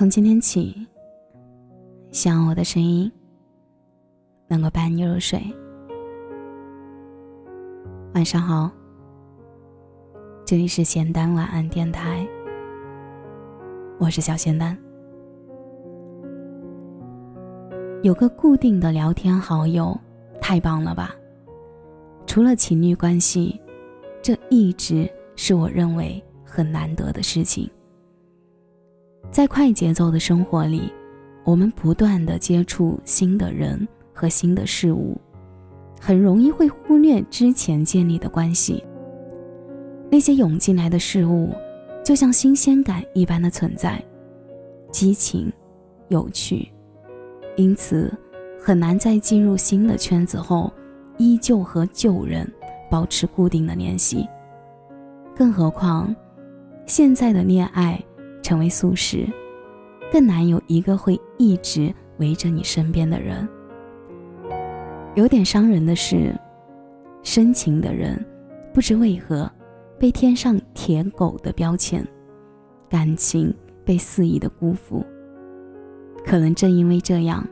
从今天起，希望我的声音能够伴你入睡。晚上好，这里是咸丹晚安电台，我是小咸丹。有个固定的聊天好友，太棒了吧？除了情侣关系，这一直是我认为很难得的事情。在快节奏的生活里，我们不断的接触新的人和新的事物，很容易会忽略之前建立的关系。那些涌进来的事物，就像新鲜感一般的存在，激情、有趣，因此很难在进入新的圈子后，依旧和旧人保持固定的联系。更何况，现在的恋爱。成为素食，更难有一个会一直围着你身边的人。有点伤人的是，深情的人不知为何被贴上铁狗的标签，感情被肆意的辜负。可能正因为这样，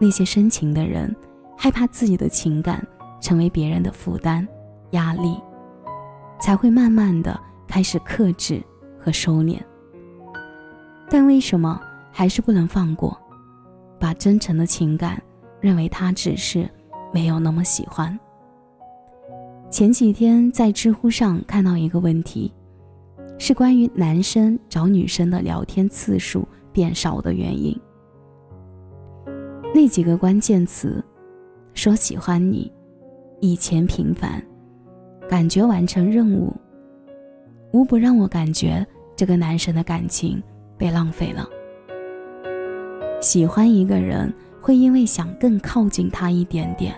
那些深情的人害怕自己的情感成为别人的负担、压力，才会慢慢的开始克制和收敛。但为什么还是不能放过？把真诚的情感认为他只是没有那么喜欢。前几天在知乎上看到一个问题，是关于男生找女生的聊天次数变少的原因。那几个关键词，说喜欢你，以前频繁，感觉完成任务，无不让我感觉这个男生的感情。被浪费了。喜欢一个人，会因为想更靠近他一点点，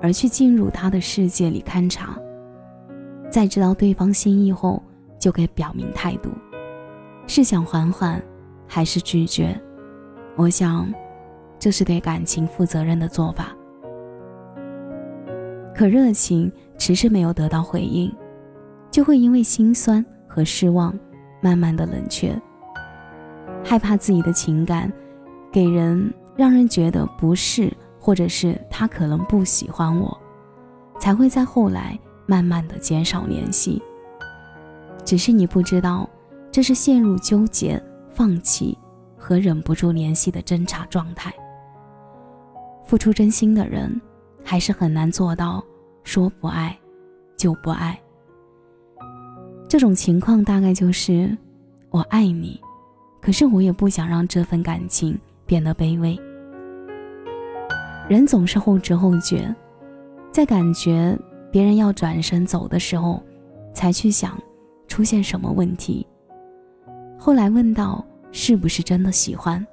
而去进入他的世界里勘察，在知道对方心意后，就给表明态度，是想缓缓，还是拒绝？我想，这是对感情负责任的做法。可热情迟迟没有得到回应，就会因为心酸和失望，慢慢的冷却。害怕自己的情感给人让人觉得不是，或者是他可能不喜欢我，才会在后来慢慢的减少联系。只是你不知道，这是陷入纠结、放弃和忍不住联系的挣扎状态。付出真心的人，还是很难做到说不爱就不爱。这种情况大概就是我爱你。可是我也不想让这份感情变得卑微。人总是后知后觉，在感觉别人要转身走的时候，才去想出现什么问题。后来问到是不是真的喜欢，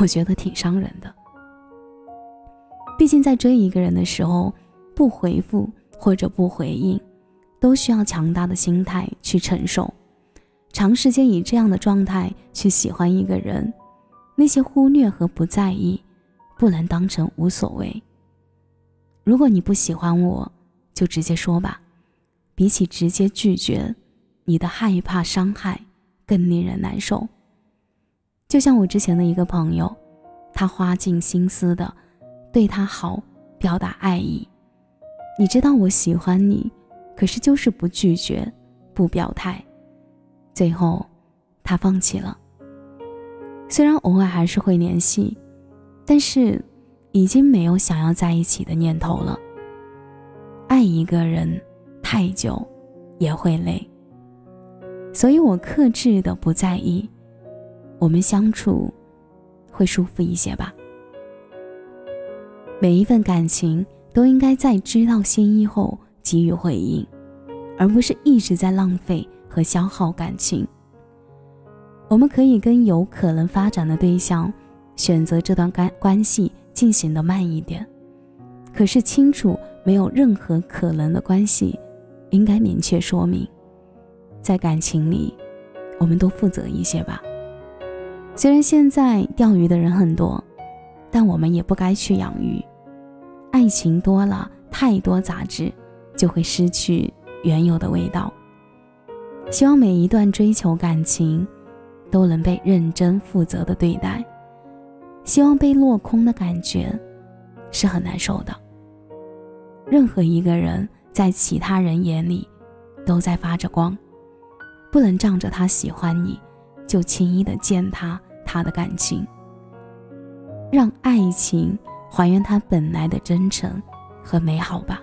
我觉得挺伤人的。毕竟在追一个人的时候，不回复或者不回应，都需要强大的心态去承受。长时间以这样的状态去喜欢一个人，那些忽略和不在意，不能当成无所谓。如果你不喜欢我，就直接说吧。比起直接拒绝，你的害怕伤害更令人难受。就像我之前的一个朋友，他花尽心思的对他好，表达爱意。你知道我喜欢你，可是就是不拒绝，不表态。最后，他放弃了。虽然偶尔还是会联系，但是已经没有想要在一起的念头了。爱一个人太久也会累，所以我克制的不在意，我们相处会舒服一些吧。每一份感情都应该在知道心意后给予回应，而不是一直在浪费。和消耗感情，我们可以跟有可能发展的对象选择这段关关系进行的慢一点，可是清楚没有任何可能的关系，应该明确说明，在感情里，我们都负责一些吧。虽然现在钓鱼的人很多，但我们也不该去养鱼。爱情多了太多杂质，就会失去原有的味道。希望每一段追求感情，都能被认真负责的对待。希望被落空的感觉是很难受的。任何一个人在其他人眼里都在发着光，不能仗着他喜欢你就轻易的践踏他的感情。让爱情还原它本来的真诚和美好吧。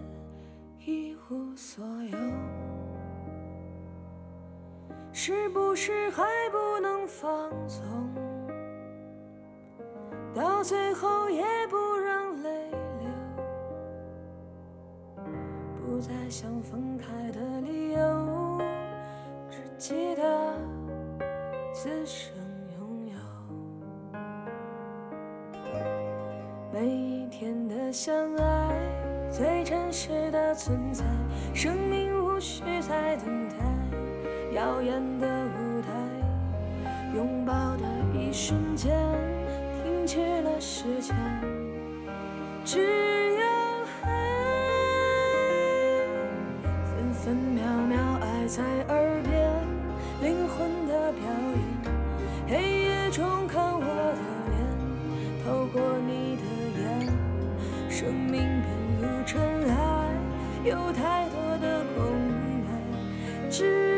一无所有，是不是还不能放纵？到最后也不让泪流，不再想分开的理由，只记得此生拥有每一天的相爱。最真实的存在，生命无需再等待，耀眼的舞台，拥抱的一瞬间，停止了时间，只有爱，分分秒秒爱在耳边，灵魂的表演，黑夜中看有太多的空白只